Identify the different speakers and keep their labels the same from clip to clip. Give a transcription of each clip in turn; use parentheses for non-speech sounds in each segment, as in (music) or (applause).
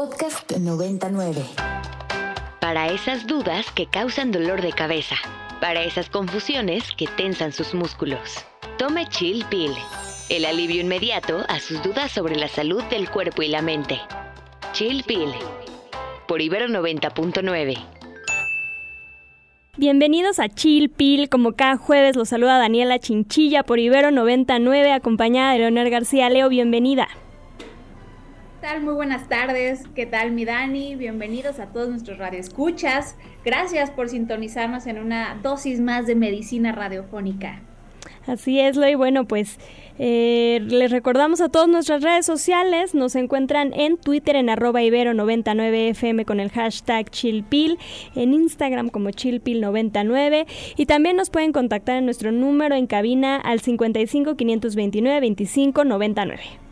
Speaker 1: Podcast 99.
Speaker 2: Para esas dudas que causan dolor de cabeza. Para esas confusiones que tensan sus músculos. Tome Chill Pill. El alivio inmediato a sus dudas sobre la salud del cuerpo y la mente. Chill Pill. Por Ibero 90.9.
Speaker 3: Bienvenidos a Chill Pill, como cada jueves los saluda Daniela Chinchilla por Ibero 99, acompañada de Leonel García. Leo, bienvenida.
Speaker 4: ¿Qué tal? Muy buenas tardes. ¿Qué tal, mi Dani? Bienvenidos a todos nuestros radioescuchas. Gracias por sintonizarnos en una dosis más de medicina radiofónica.
Speaker 3: Así es, Loy. Bueno, pues eh, les recordamos a todas nuestras redes sociales. Nos encuentran en Twitter en arroba ibero99fm con el hashtag chillpil, en Instagram como chillpil99 y también nos pueden contactar en nuestro número en cabina al 55 529 25 99.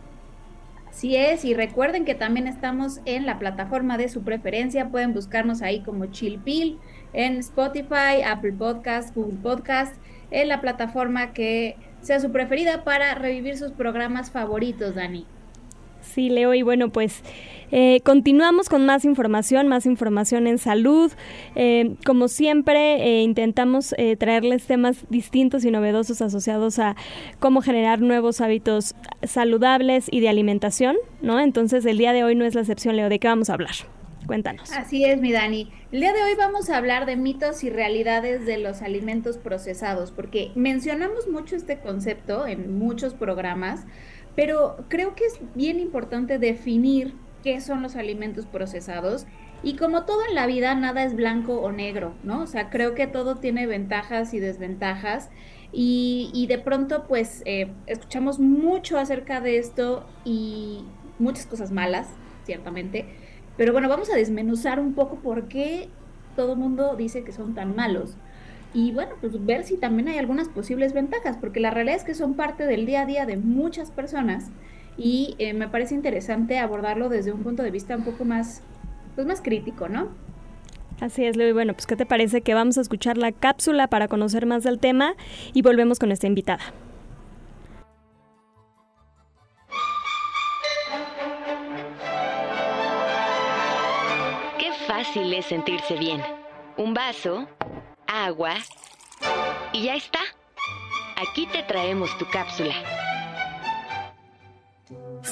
Speaker 4: Así es, y recuerden que también estamos en la plataforma de su preferencia. Pueden buscarnos ahí como Chillpil en Spotify, Apple Podcast, Google Podcast, en la plataforma que sea su preferida para revivir sus programas favoritos, Dani.
Speaker 3: Sí, Leo, y bueno, pues eh, continuamos con más información, más información en salud. Eh, como siempre, eh, intentamos traerles temas distintos y novedosos asociados a cómo generar nuevos hábitos saludables y de alimentación, ¿no? Entonces, el día de hoy no es la excepción, Leo. ¿De qué vamos a hablar? Cuéntanos.
Speaker 4: Así es, mi Dani. El día de hoy vamos a hablar de mitos y realidades de los alimentos procesados, porque mencionamos mucho este concepto en muchos programas, pero creo que es bien importante definir qué son los alimentos procesados. Y como todo en la vida, nada es blanco o negro, ¿no? O sea, creo que todo tiene ventajas y desventajas. Y, de pronto, pues, eh, escuchamos mucho acerca de esto y muchas cosas malas, ciertamente. Pero bueno, vamos a desmenuzar un poco por qué todo mundo dice que son tan malos. Y bueno, pues ver si también hay algunas posibles ventajas, porque la realidad es que son parte del día a día de muchas personas y eh, me parece interesante abordarlo desde un punto de vista un poco más, pues más crítico, ¿no?
Speaker 3: Así es, Leo. bueno, pues ¿qué te parece que vamos a escuchar la cápsula para conocer más del tema y volvemos con esta invitada?
Speaker 2: Qué fácil es sentirse bien. Un vaso, agua y ya está. Aquí te traemos tu cápsula.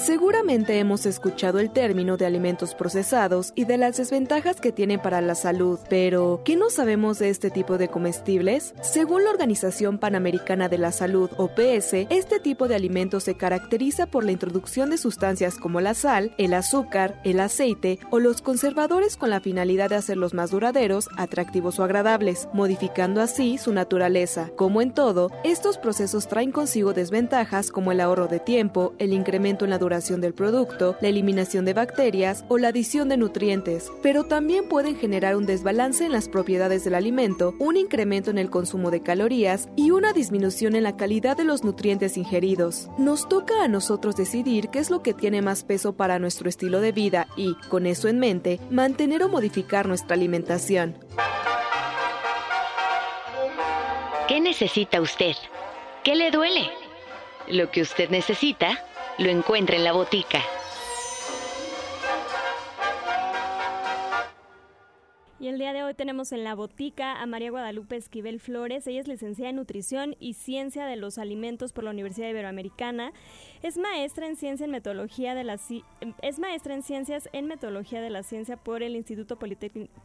Speaker 5: Seguramente hemos escuchado el término de alimentos procesados y de las desventajas que tienen para la salud, pero ¿qué no sabemos de este tipo de comestibles? Según la Organización Panamericana de la Salud, OPS, este tipo de alimentos se caracteriza por la introducción de sustancias como la sal, el azúcar, el aceite o los conservadores con la finalidad de hacerlos más duraderos, atractivos o agradables, modificando así su naturaleza. Como en todo, estos procesos traen consigo desventajas como el ahorro de tiempo, el incremento en la duración del producto, la eliminación de bacterias o la adición de nutrientes, pero también pueden generar un desbalance en las propiedades del alimento, un incremento en el consumo de calorías y una disminución en la calidad de los nutrientes ingeridos. Nos toca a nosotros decidir qué es lo que tiene más peso para nuestro estilo de vida y, con eso en mente, mantener o modificar nuestra alimentación.
Speaker 2: ¿Qué necesita usted? ¿Qué le duele? Lo que usted necesita lo encuentra en la botica.
Speaker 3: Y el día de hoy tenemos en la botica a María Guadalupe Esquivel Flores. Ella es licenciada en Nutrición y Ciencia de los Alimentos por la Universidad Iberoamericana. Es maestra en en Metodología de es maestra en Ciencias en Metodología de la Ciencia por el Instituto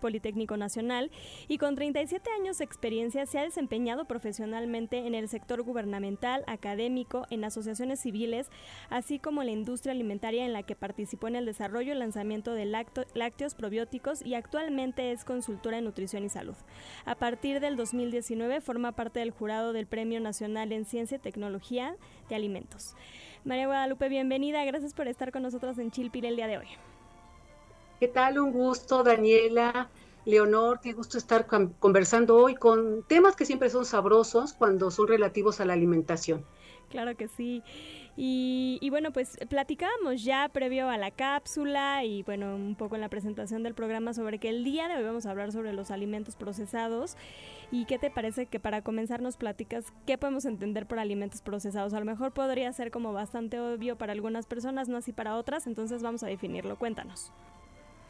Speaker 3: Politécnico Nacional y con 37 años de experiencia se ha desempeñado profesionalmente en el sector gubernamental, académico, en asociaciones civiles, así como en la industria alimentaria en la que participó en el desarrollo y lanzamiento de lácteos probióticos y actualmente es consultora en nutrición y salud. A partir del 2019 forma parte del jurado del Premio Nacional en Ciencia y Tecnología de Alimentos. María Guadalupe, bienvenida. Gracias por estar con nosotros en Chilpil el día de hoy.
Speaker 6: ¿Qué tal? Un gusto, Daniela. Leonor, qué gusto estar conversando hoy con temas que siempre son sabrosos cuando son relativos a la alimentación.
Speaker 3: Claro que sí. Y, bueno, pues platicábamos ya previo a la cápsula y bueno, un poco en la presentación del programa sobre que el día de hoy vamos a hablar sobre los alimentos procesados. ¿Y qué te parece que para comenzar nos platicas qué podemos entender por alimentos procesados? A lo mejor podría ser como bastante obvio para algunas personas, no así para otras, entonces vamos a definirlo. Cuéntanos.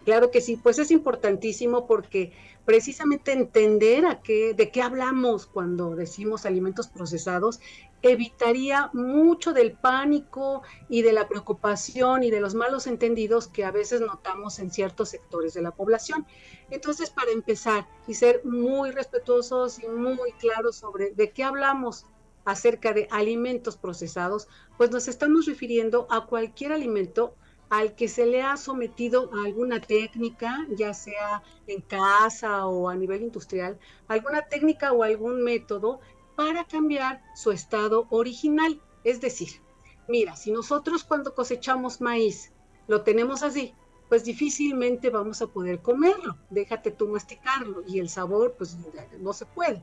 Speaker 6: Claro que sí, pues es importantísimo porque precisamente entender a qué, de qué hablamos cuando decimos alimentos procesados evitaría mucho del pánico y de la preocupación y de los malos entendidos que a veces notamos en ciertos sectores de la población. Entonces, para empezar y ser muy respetuosos y muy claros sobre de qué hablamos acerca de alimentos procesados, pues nos estamos refiriendo a cualquier alimento al que se le ha sometido a alguna técnica, ya sea en casa o a nivel industrial, alguna técnica o algún método para cambiar su estado original. Es decir, mira, si nosotros cuando cosechamos maíz lo tenemos así, pues difícilmente vamos a poder comerlo. Déjate tú masticarlo y el sabor pues no se puede.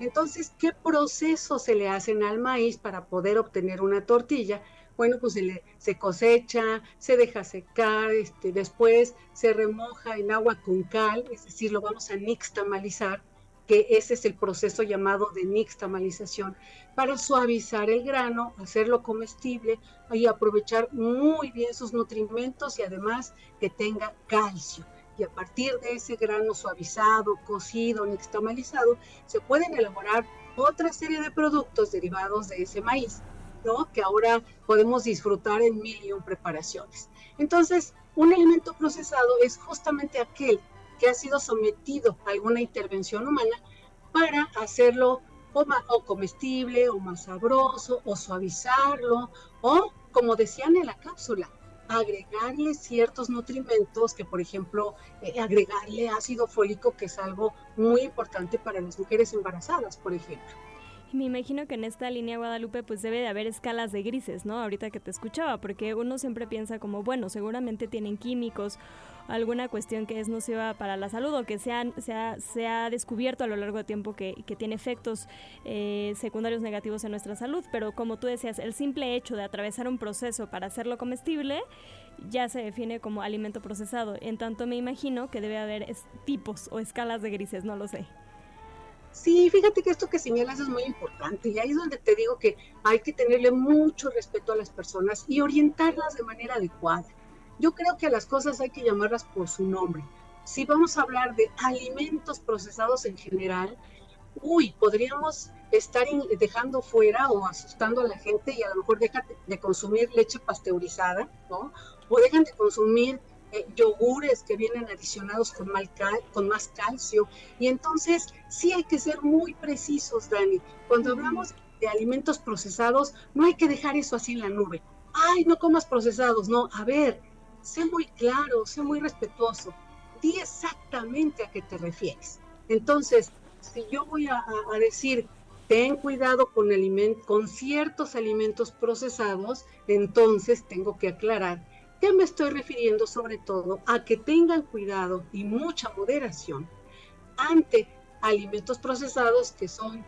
Speaker 6: Entonces, ¿qué proceso se le hacen al maíz para poder obtener una tortilla? bueno, pues se, se cosecha, se deja secar, este, después se remoja en agua con cal, es decir, lo vamos a nixtamalizar, que ese es el proceso llamado de nixtamalización, para suavizar el grano, hacerlo comestible y aprovechar muy bien sus nutrimentos y además que tenga calcio. Y a partir de ese grano suavizado, cocido, nixtamalizado, se pueden elaborar otra serie de productos derivados de ese maíz que ahora podemos disfrutar en mil y un preparaciones. Entonces, un alimento procesado es justamente aquel que ha sido sometido a alguna intervención humana para hacerlo o, o comestible o más sabroso o suavizarlo o, como decían en la cápsula, agregarle ciertos nutrimentos que, por ejemplo, eh, agregarle ácido fólico, que es algo muy importante para las mujeres embarazadas, por ejemplo. (laughs)
Speaker 3: Me imagino que en esta línea Guadalupe pues debe de haber escalas de grises, ¿no? Ahorita que te escuchaba, porque uno siempre piensa como, bueno, seguramente tienen químicos, alguna cuestión que es nociva para la salud o que se, se, ha, descubierto a lo largo de tiempo que, tiene efectos eh, secundarios negativos en nuestra salud, pero como tú decías, el simple hecho de atravesar un proceso para hacerlo comestible ya se define como alimento procesado. En tanto me imagino que debe haber tipos o escalas de grises, no lo sé.
Speaker 6: Sí, fíjate que esto que señalas es muy importante y ahí es donde te digo que hay que tenerle mucho respeto a las personas y orientarlas de manera adecuada. Yo creo que a las cosas hay que llamarlas por su nombre. Si vamos a hablar de alimentos procesados en general, uy, podríamos estar dejando fuera o asustando a la gente y a lo mejor dejan de consumir leche pasteurizada, ¿no? O dejan de consumir eh, yogures que vienen adicionados con, con más calcio. Y entonces sí hay que ser muy precisos, Dani. Cuando hablamos de alimentos procesados, no hay que dejar eso así en la nube. Ay, no comas procesados. No, a ver, sé muy claro, sé muy respetuoso. Di exactamente a qué te refieres. Entonces, si yo voy a, a decir, ten cuidado con, con ciertos alimentos procesados, entonces tengo que aclarar ¿Qué me estoy refiriendo sobre todo? A que tengan cuidado y mucha moderación ante alimentos procesados que son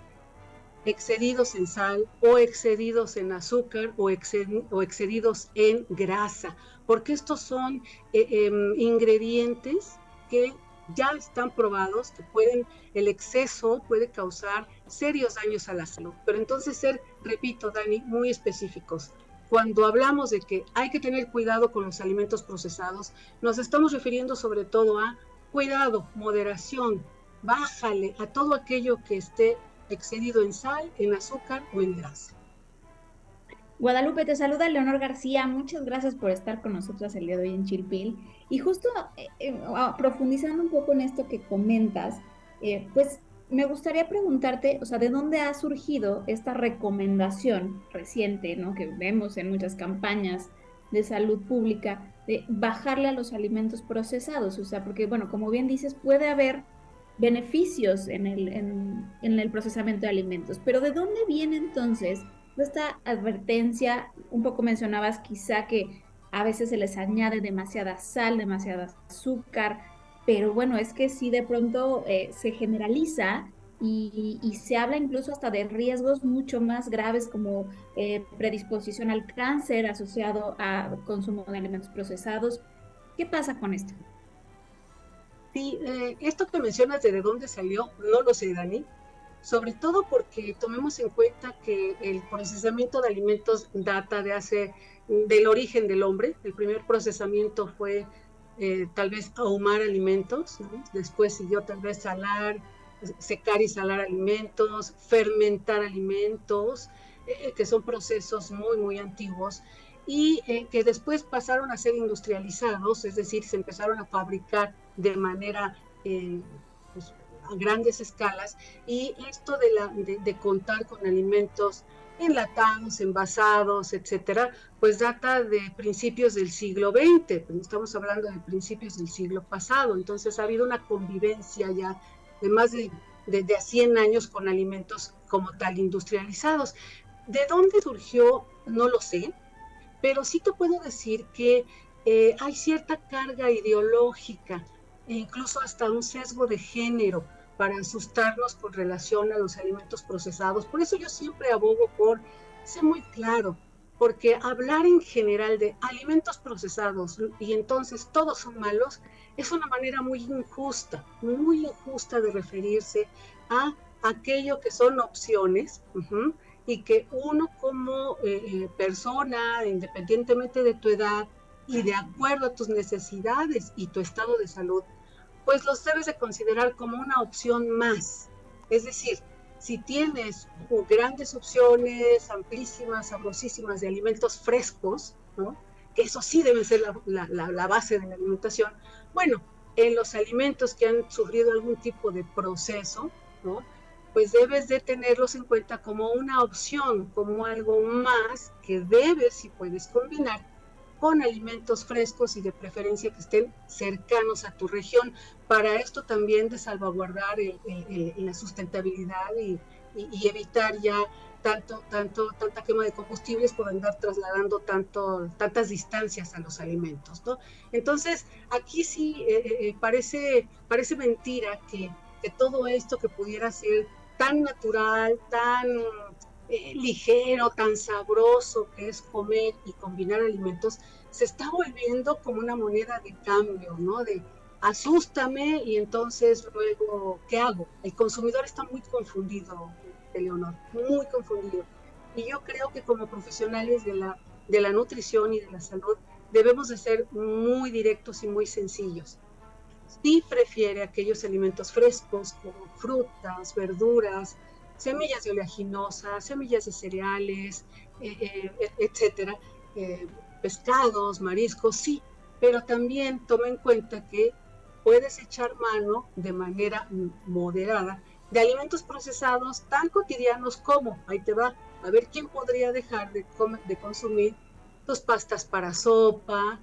Speaker 6: excedidos en sal o excedidos en azúcar o, excedidos en grasa, porque estos son eh, em, ingredientes que ya están probados, que pueden, el exceso puede causar serios daños a la salud. Pero entonces ser, repito, Dani, muy específicos cuando hablamos de que hay que tener cuidado con los alimentos procesados, nos estamos refiriendo sobre todo a cuidado, moderación, bájale a todo aquello que esté excedido en sal, en azúcar o en grasa.
Speaker 4: Guadalupe, te saluda Leonor García. Muchas gracias por estar con nosotros el día de hoy en Chilpil. Y justo eh, eh, profundizando un poco en esto que comentas, eh, pues me gustaría preguntarte, o sea, ¿de dónde ha surgido esta recomendación reciente, ¿no? Que vemos en muchas campañas de salud pública de bajarle a los alimentos procesados, o sea, porque, bueno, como bien dices, puede haber beneficios en el, en, el procesamiento de alimentos, pero ¿de dónde viene entonces esta advertencia? Un poco mencionabas quizá que a veces se les añade demasiada sal, demasiada azúcar, pero bueno, es que sí de pronto eh, se generaliza y, se habla incluso hasta de riesgos mucho más graves como eh, predisposición al cáncer asociado a consumo de alimentos procesados. ¿Qué pasa con esto?
Speaker 6: Sí, eh, esto que mencionas de, de dónde salió, no lo sé, Dani, sobre todo porque tomemos en cuenta que el procesamiento de alimentos data de hace, del origen del hombre, el primer procesamiento fue eh, tal vez ahumar alimentos, después siguió tal vez salar, secar y salar alimentos, fermentar alimentos, eh, que son procesos muy, muy antiguos y eh, que después pasaron a ser industrializados, es decir, se empezaron a fabricar de manera pues, a grandes escalas y esto de, la, de contar con alimentos enlatados, envasados, etcétera, pues data de principios del siglo XX, estamos hablando de principios del siglo pasado, entonces ha habido una convivencia ya de más de, de, 100 años con alimentos como tal industrializados. ¿De dónde surgió? No lo sé, pero sí te puedo decir que eh, hay cierta carga ideológica e incluso hasta un sesgo de género para asustarnos con relación a los alimentos procesados. Por eso yo siempre abogo por ser muy claro, porque hablar en general de alimentos procesados y entonces todos son malos es una manera muy injusta, muy injusta de referirse a aquello que son opciones y que uno como eh, eh, persona, independientemente de tu edad y de acuerdo a tus necesidades y tu estado de salud, pues los debes de considerar como una opción más. Es decir, si tienes grandes opciones, amplísimas, sabrosísimas de alimentos frescos, ¿no? que eso sí debe ser la, base de la alimentación, bueno, en los alimentos que han sufrido algún tipo de proceso, ¿no? pues debes de tenerlos en cuenta como una opción, como algo más que debes y puedes combinar con alimentos frescos y de preferencia que estén cercanos a tu región. Para esto también de salvaguardar la sustentabilidad y, evitar ya tanto, tanto, tanta quema de combustibles por andar trasladando tanto, tantas distancias a los alimentos. ¿no? Entonces, aquí sí eh, eh, eh, parece, parece mentira que, que todo esto que pudiera ser tan natural, tan eh, ligero, tan sabroso que es comer y combinar alimentos, se está volviendo como una moneda de cambio, ¿no? De asústame y entonces luego, ¿qué hago? El consumidor está muy confundido, Eleonor, muy confundido. Y yo creo que como profesionales de la, de la nutrición y de la salud debemos de ser muy directos y muy sencillos. Si prefiere aquellos alimentos frescos como frutas, verduras, semillas de oleaginosa, semillas de cereales, eh, eh, etcétera, eh, pescados, mariscos, sí, pero también toma en cuenta que puedes echar mano de manera moderada de alimentos procesados tan cotidianos como, ahí te va, a ver quién podría dejar de, de consumir tus pastas para sopa,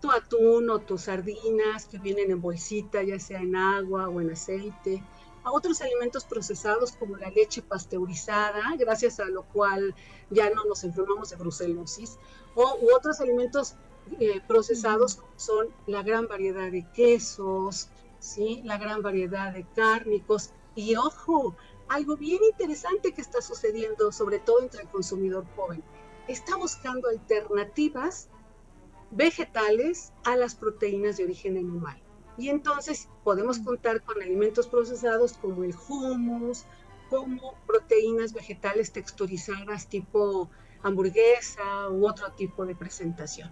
Speaker 6: tu atún o tus sardinas que vienen en bolsita, ya sea en agua o en aceite, a otros alimentos procesados como la leche pasteurizada, gracias a lo cual ya no nos enfermamos de brucelosis, o u otros alimentos eh, procesados como son la gran variedad de quesos, ¿sí? la gran variedad de cárnicos. Y ojo, algo bien interesante que está sucediendo, sobre todo entre el consumidor joven, está buscando alternativas vegetales a las proteínas de origen animal. Y entonces podemos contar con alimentos procesados como el hummus, como proteínas vegetales texturizadas tipo hamburguesa u otro tipo de presentación.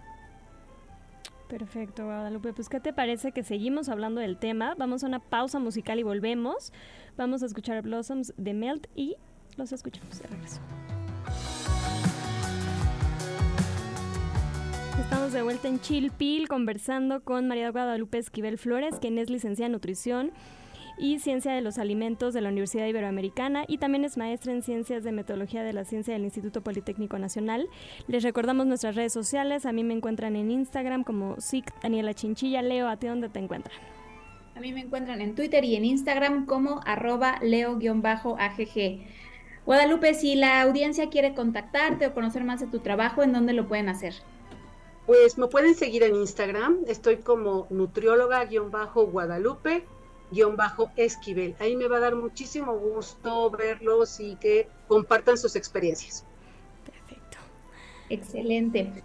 Speaker 3: Perfecto, Guadalupe. Pues, ¿qué te parece que seguimos hablando del tema? Vamos a una pausa musical y volvemos. Vamos a escuchar Blossoms de Melt y los escuchamos de regreso. Estamos de vuelta en Chilpil conversando con María Guadalupe Esquivel Flores, quien es licenciada en nutrición y ciencia de los alimentos de la Universidad Iberoamericana y también es maestra en ciencias de metodología de la ciencia del Instituto Politécnico Nacional. Les recordamos nuestras redes sociales, a mí me encuentran en Instagram como SIC Daniela Chinchilla. Leo, ¿a ti dónde te encuentran?
Speaker 4: A mí me encuentran en Twitter y en Instagram como arroba leo-agg. Guadalupe, si la audiencia quiere contactarte o conocer más de tu trabajo, ¿en dónde lo pueden hacer?
Speaker 6: Pues me pueden seguir en Instagram, estoy como nutrióloga-guadalupe-esquivel. Ahí me va a dar muchísimo gusto verlos y que compartan sus experiencias.
Speaker 3: Perfecto.
Speaker 4: Excelente.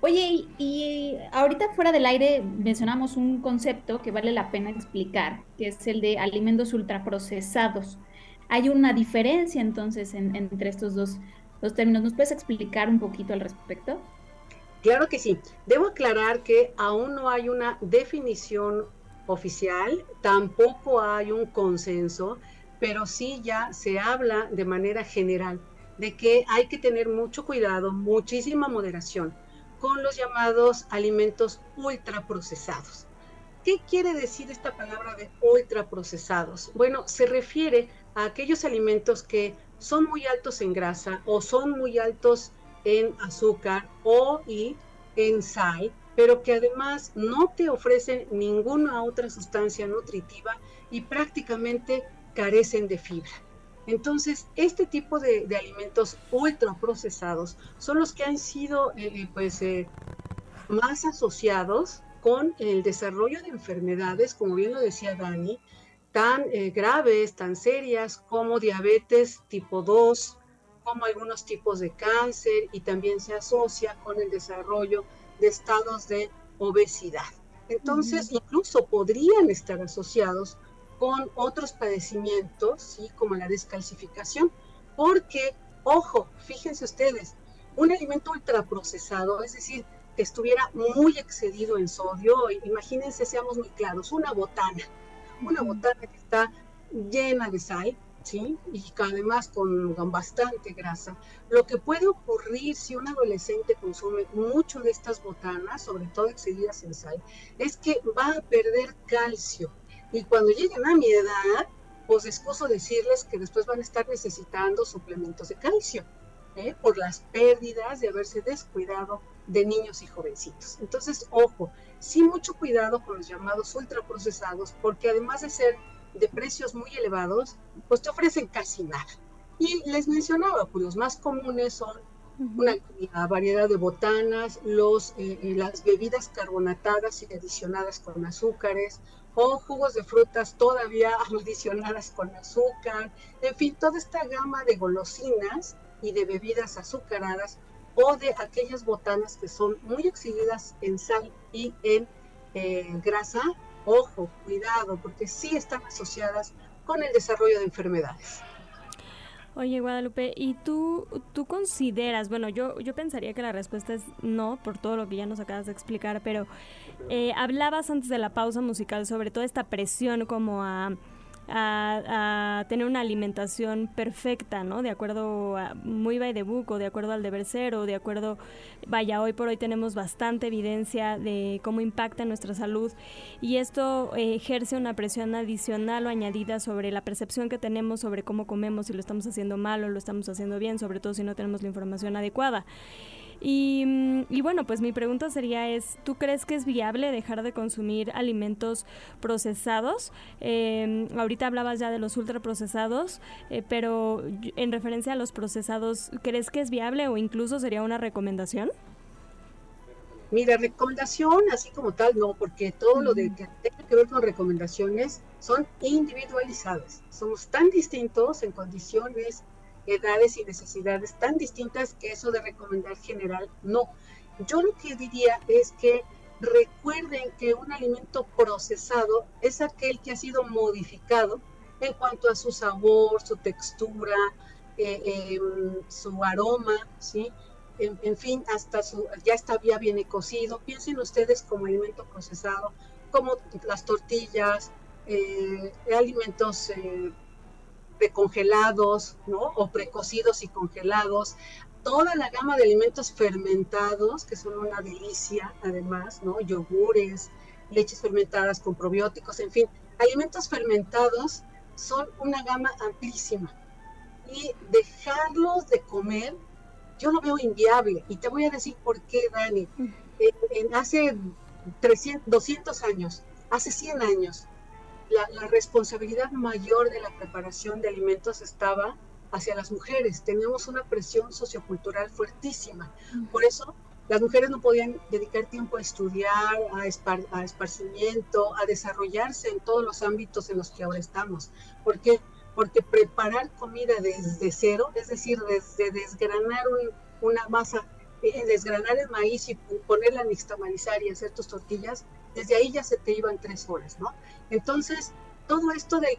Speaker 4: Oye, y, ahorita fuera del aire mencionamos un concepto que vale la pena explicar, que es el de alimentos ultraprocesados. Hay una diferencia entonces entre estos dos, dos términos. ¿Nos puedes explicar un poquito al respecto?
Speaker 6: Claro que sí. Debo aclarar que aún no hay una definición oficial, tampoco hay un consenso, pero sí ya se habla de manera general de que hay que tener mucho cuidado, muchísima moderación con los llamados alimentos ultraprocesados. ¿Qué quiere decir esta palabra de ultraprocesados? Bueno, se refiere a aquellos alimentos que son muy altos en grasa o son muy altos en azúcar o y en sal, pero que además no te ofrecen ninguna otra sustancia nutritiva y prácticamente carecen de fibra. Entonces, este tipo de, alimentos ultraprocesados son los que han sido eh, eh, pues, eh, más asociados con el desarrollo de enfermedades, como bien lo decía Dani, tan graves, tan serias como diabetes tipo 2, como algunos tipos de cáncer y también se asocia con el desarrollo de estados de obesidad. Entonces, incluso podrían estar asociados con otros padecimientos, ¿sí? como la descalcificación, porque, ojo, fíjense ustedes, un alimento ultraprocesado, es decir, que estuviera muy excedido en sodio, imagínense, seamos muy claros, una botana, una botana que está llena de sal, Y además con, con bastante grasa. Lo que puede ocurrir si un adolescente consume mucho de estas botanas, sobre todo excedidas en sal, es que va a perder calcio y cuando lleguen a mi edad, pues excuso decirles que después van a estar necesitando suplementos de calcio, ¿eh? por las pérdidas de haberse descuidado de niños y jovencitos. Entonces, ojo, sí mucho cuidado con los llamados ultraprocesados, porque además de ser de precios muy elevados, pues te ofrecen casi nada. Y les mencionaba, pues los más comunes son una, variedad de botanas, los, eh, eh, las bebidas carbonatadas y adicionadas con azúcares, o jugos de frutas todavía (laughs) adicionadas con azúcar, en fin, toda esta gama de golosinas y de bebidas azucaradas o de aquellas botanas que son muy excedidas en sal y en eh, grasa, ojo, cuidado, porque sí están asociadas con el desarrollo de enfermedades.
Speaker 3: Oye, Guadalupe, ¿y tú, tú consideras, bueno, yo, yo pensaría que la respuesta es no, por todo lo que ya nos acabas de explicar, pero eh, hablabas antes de la pausa musical sobre toda esta presión como a a, tener una alimentación perfecta, ¿no? De acuerdo a, muy by the book o de acuerdo al deber ser o de acuerdo, vaya, hoy por hoy tenemos bastante evidencia de cómo impacta nuestra salud y esto ejerce una presión adicional o añadida sobre la percepción que tenemos sobre cómo comemos, si lo estamos haciendo mal o lo estamos haciendo bien, sobre todo si no tenemos la información adecuada. Mm, y, bueno, pues mi pregunta sería es, ¿tú crees que es viable dejar de consumir alimentos procesados? Em, ahorita hablabas ya de los ultraprocesados, eh, pero en referencia a los procesados, ¿crees que es viable o incluso sería una recomendación?
Speaker 6: Mira, recomendación así como tal, no, porque todo lo de que tenga que ver con recomendaciones son individualizadas. Somos tan distintos en condiciones edades y necesidades tan distintas que eso de recomendar general no. Yo lo que diría es que recuerden que un alimento procesado es aquel que ha sido modificado en cuanto a su sabor, su textura, eh, em, su aroma, ¿sí? En, fin, hasta su, ya está, ya viene cocido. Piensen ustedes como alimento procesado, como las tortillas, eh, alimentos eh, precongelados, ¿no? O precocidos y congelados, toda la gama de alimentos fermentados, que son una delicia, además, ¿no? Yogures, leches fermentadas con probióticos, en fin, alimentos fermentados son una gama amplísima. Y dejarlos de comer, yo lo veo inviable. Y te voy a decir por qué, Dani. En, hace 300, 200 años, hace 100 años, la, responsabilidad mayor de la preparación de alimentos estaba hacia las mujeres. Teníamos una presión sociocultural fuertísima. Por eso las mujeres no podían dedicar tiempo a estudiar, a, a, esparcimiento, a desarrollarse en todos los ámbitos en los que ahora estamos. ¿Por qué? Porque preparar comida desde cero, es decir, desde desgranar una masa, eh, desgranar el maíz y ponerla a nixtamalizar y hacer tus tortillas, desde ahí ya se te iban tres horas, ¿no? Entonces, todo esto de,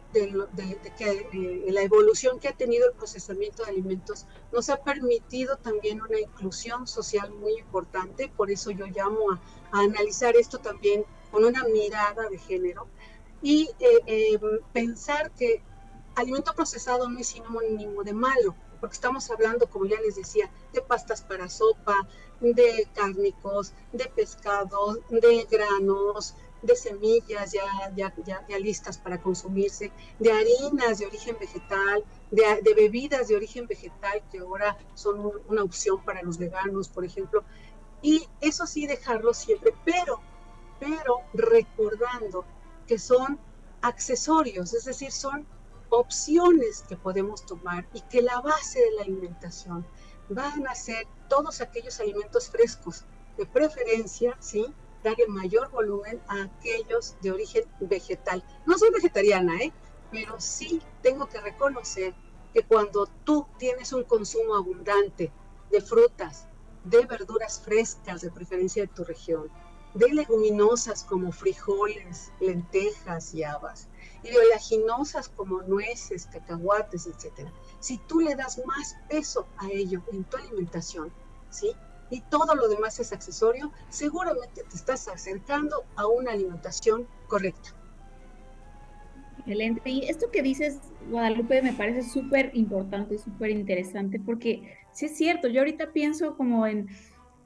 Speaker 6: que eh, la evolución que ha tenido el procesamiento de alimentos nos ha permitido también una inclusión social muy importante, por eso yo llamo a, analizar esto también con una mirada de género y eh, eh, pensar que alimento procesado no es sinónimo de malo, porque estamos hablando, como ya les decía, de pastas para sopa, de cárnicos, de pescados, de granos, de semillas ya, ya, ya, listas para consumirse, de harinas de origen vegetal, de, bebidas de origen vegetal que ahora son una opción para los veganos, por ejemplo. Y eso sí, dejarlo siempre, pero, pero recordando que son accesorios, es decir, son opciones que podemos tomar y que la base de la alimentación van a ser todos aquellos alimentos frescos, de preferencia, ¿sí? darle mayor volumen a aquellos de origen vegetal. No soy vegetariana, ¿eh? pero sí tengo que reconocer que cuando tú tienes un consumo abundante de frutas, de verduras frescas, de preferencia de tu región, de leguminosas como frijoles, lentejas y habas, y oleaginosas como nueces, cacahuates, etc. Si tú le das más peso a ello en tu alimentación, ¿sí? y todo lo demás es accesorio, seguramente te estás acercando a una alimentación correcta.
Speaker 4: Excelente. Y esto que dices, Guadalupe, me parece súper importante, súper interesante, porque sí es cierto, yo ahorita pienso como en,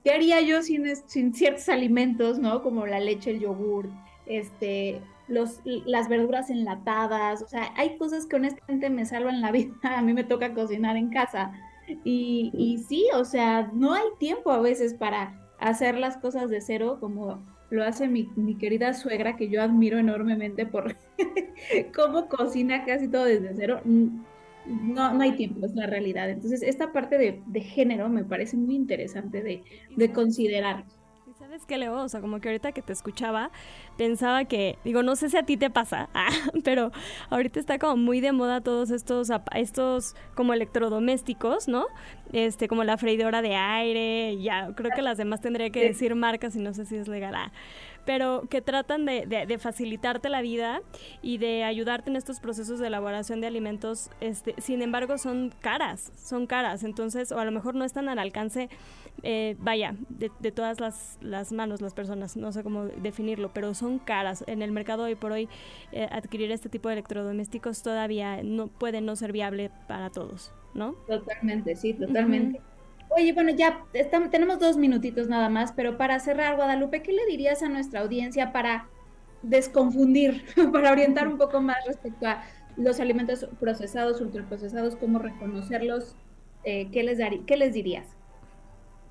Speaker 4: ¿qué haría yo sin, sin ciertos alimentos, ¿no? Como la leche, el yogur, este, los, las verduras enlatadas, o sea, hay cosas que honestamente me salvan la (laughs) vida, a mí me toca cocinar en casa, y, y sí, o sea, no hay tiempo a veces para hacer las cosas de cero como lo hace mi, mi querida suegra, que yo admiro enormemente por (laughs) cómo cocina casi todo desde cero. No, no hay tiempo, es la realidad. Entonces, esta parte de, de género me parece muy interesante de, de considerar.
Speaker 3: ¿Sabes qué, Leo? O sea, como que ahorita que te escuchaba, pensaba que, digo, no sé si a ti te pasa, (laughs) ah, pero ahorita está como muy de moda todos estos, estos como electrodomésticos, ¿no? Este, como la freidora de aire, ya, creo que las demás tendría que decir marcas y no sé si es legal. Ah, pero que tratan de, de, facilitarte la vida y de ayudarte en estos procesos de elaboración de alimentos, este, sin embargo son caras, son caras, entonces, o a lo mejor no están al alcance, eh, vaya, de, de todas las, las, manos las personas, no sé cómo definirlo, pero son caras. En el mercado hoy por hoy eh, adquirir este tipo de electrodomésticos todavía no puede no ser viable para todos, ¿no?
Speaker 4: Totalmente, sí, totalmente. Oye, bueno, ya tenemos dos minutitos nada más, pero para cerrar, Guadalupe, ¿qué le dirías a nuestra audiencia para desconfundir, (laughs) para orientar un poco más respecto a los alimentos procesados, ultraprocesados, cómo reconocerlos? Eh, ¿qué, les ¿Qué les dirías?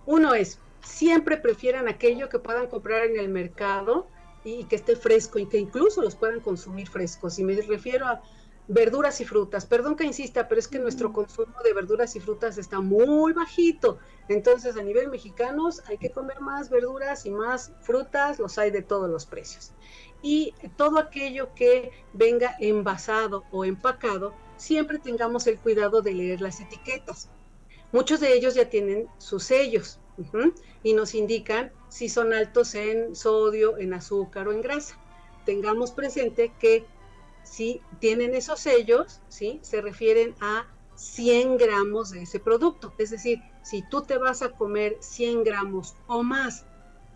Speaker 6: Uno es, siempre prefieran aquello que puedan comprar en el mercado y que esté fresco y que incluso los puedan consumir frescos. Y me refiero a verduras y frutas. Perdón que insista, pero es que nuestro consumo de verduras y frutas está muy bajito. Entonces, a nivel mexicanos hay que comer más verduras y más frutas, los hay de todos los precios. Y todo aquello que venga envasado o empacado, siempre tengamos el cuidado de leer las etiquetas. Muchos de ellos ya tienen sus sellos y nos indican si son altos en sodio, en azúcar o en grasa. Tengamos presente que si tienen esos sellos, ¿sí? se refieren a 100 gramos de ese producto. Es decir, si tú te vas a comer 100 gramos o más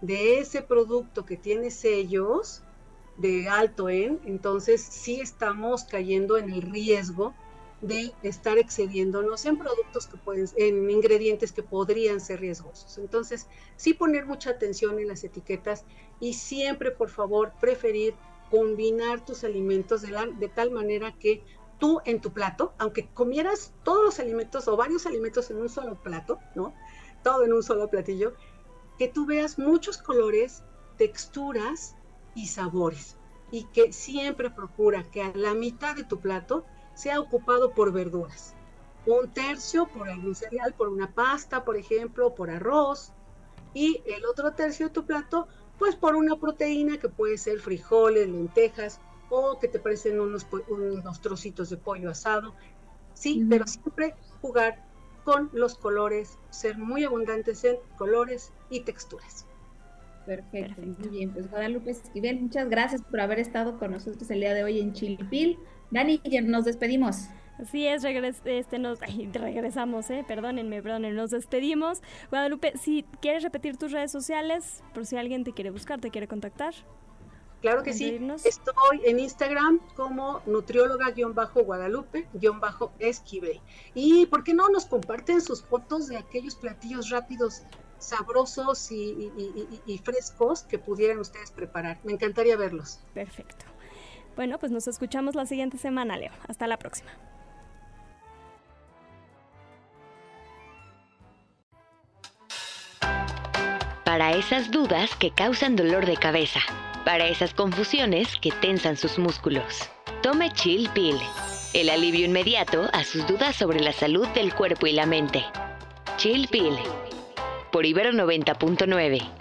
Speaker 6: de ese producto que tiene sellos de alto en, entonces sí estamos cayendo en el riesgo de estar excediéndonos en productos que pueden, en ingredientes que podrían ser riesgosos. Entonces, sí poner mucha atención en las etiquetas y siempre, por favor, preferir combinar tus alimentos de, de tal manera que tú en tu plato, aunque comieras todos los alimentos o varios alimentos en un solo plato, ¿no? Todo en un solo platillo, que tú veas muchos colores, texturas y sabores. Y que siempre procura que a la mitad de tu plato sea ocupado por verduras. Un tercio por algún cereal, por una pasta, por ejemplo, por arroz. Y el otro tercio de tu plato pues por una proteína que puede ser frijoles, lentejas o que te parecen unos, unos trocitos de pollo asado. Sí, pero siempre jugar con los colores, ser muy abundantes en colores y texturas.
Speaker 4: Perfecto, muy bien. Pues Guadalupe Esquivel, muchas gracias por haber estado con nosotros el día de hoy en Chilpil. Dani, nos despedimos.
Speaker 3: Así es, este, nos, regresamos, eh, perdónenme, perdónenme, nos despedimos. Guadalupe, si quieres repetir tus redes sociales, por si alguien te quiere buscar, te quiere contactar.
Speaker 6: Claro que sí. Estoy en Instagram como nutrióloga-guadalupe-esquivel. Y ¿por qué no nos comparten sus fotos de aquellos platillos rápidos, sabrosos y frescos que pudieran ustedes preparar? Me encantaría verlos.
Speaker 3: Perfecto. Bueno, pues nos escuchamos la siguiente semana, Leo. Hasta la próxima.
Speaker 2: Para esas dudas que causan dolor de cabeza para esas confusiones que tensan sus músculos. Tome Chill Pill, el alivio inmediato a sus dudas sobre la salud del cuerpo y la mente. Chill Pill, por Ibero 90.9.